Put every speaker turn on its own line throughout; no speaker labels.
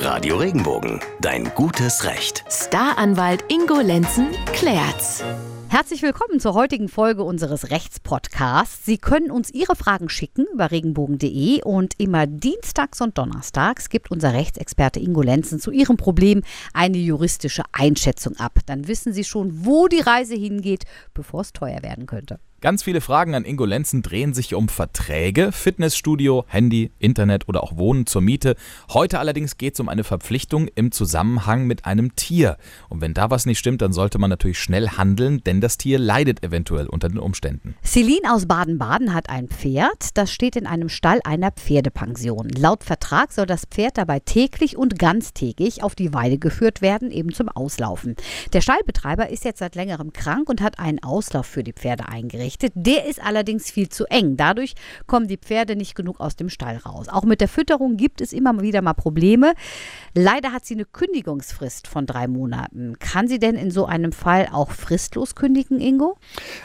Radio Regenbogen, dein gutes Recht.
Staranwalt Ingo Lenzen klärt's.
Herzlich willkommen zur heutigen Folge unseres Rechtspodcasts. Sie können uns Ihre Fragen schicken über regenbogen.de und immer dienstags und donnerstags gibt unser Rechtsexperte Ingo Lenzen zu Ihrem Problem eine juristische Einschätzung ab. Dann wissen Sie schon, wo die Reise hingeht, bevor es teuer werden könnte.
Ganz viele Fragen an Ingo Lenzen drehen sich um Verträge, Fitnessstudio, Handy, Internet oder auch Wohnen zur Miete. Heute allerdings geht es um eine Verpflichtung im Zusammenhang mit einem Tier. Und wenn da was nicht stimmt, dann sollte man natürlich schnell handeln, denn das Tier leidet eventuell unter den Umständen.
Celine aus Baden-Baden hat ein Pferd, das steht in einem Stall einer Pferdepension. Laut Vertrag soll das Pferd dabei täglich und ganztägig auf die Weide geführt werden, eben zum Auslaufen. Der Stallbetreiber ist jetzt seit längerem krank und hat einen Auslauf für die Pferde eingerichtet eingerichtet. Der ist allerdings viel zu eng. Dadurch kommen die Pferde nicht genug aus dem Stall raus. Auch mit der Fütterung gibt es immer wieder mal Probleme. Leider hat sie eine Kündigungsfrist von drei Monaten. Kann sie denn in so einem Fall auch fristlos kündigen, Ingo?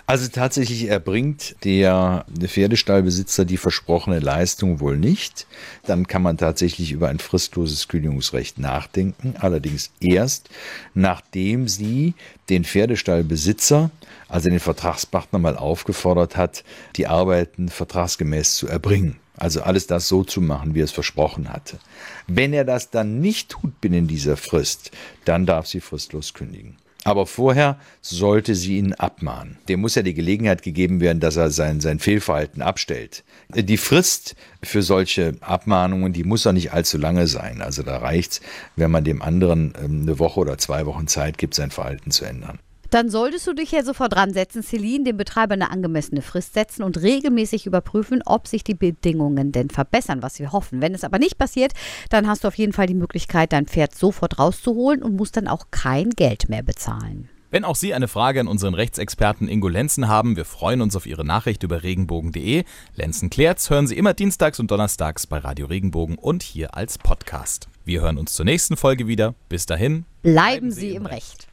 Also tatsächlich erbringt der Pferdestallbesitzer die versprochene Leistung wohl nicht. Dann kann man tatsächlich über ein fristloses Kündigungsrecht nachdenken. Allerdings erst, nachdem sie den Pferdestallbesitzer, also den Vertragspartner mal aufgefordert hat, die Arbeiten vertragsgemäß zu erbringen. Also alles das so zu machen, wie er es versprochen hatte. Wenn er das dann nicht tut binnen dieser Frist, dann darf sie fristlos kündigen. Aber vorher sollte sie ihn abmahnen. Dem muss ja die Gelegenheit gegeben werden, dass er sein, sein Fehlverhalten abstellt. Die Frist für solche Abmahnungen, die muss ja nicht allzu lange sein. Also da reicht es, wenn man dem anderen ähm, eine Woche oder zwei Wochen Zeit gibt, sein Verhalten zu ändern.
Dann solltest du dich ja sofort dran setzen, Celine, dem Betreiber eine angemessene Frist setzen und regelmäßig überprüfen, ob sich die Bedingungen denn verbessern, was wir hoffen. Wenn es aber nicht passiert, dann hast du auf jeden Fall die Möglichkeit, dein Pferd sofort rauszuholen und musst dann auch kein Geld mehr bezahlen.
Wenn auch Sie eine Frage an unseren Rechtsexperten Ingo Lenzen haben, wir freuen uns auf Ihre Nachricht über regenbogen.de. Lenzen klärt's hören Sie immer dienstags und donnerstags bei Radio Regenbogen und hier als Podcast. Wir hören uns zur nächsten Folge wieder. Bis dahin,
bleiben, bleiben Sie, Sie im Recht. Recht.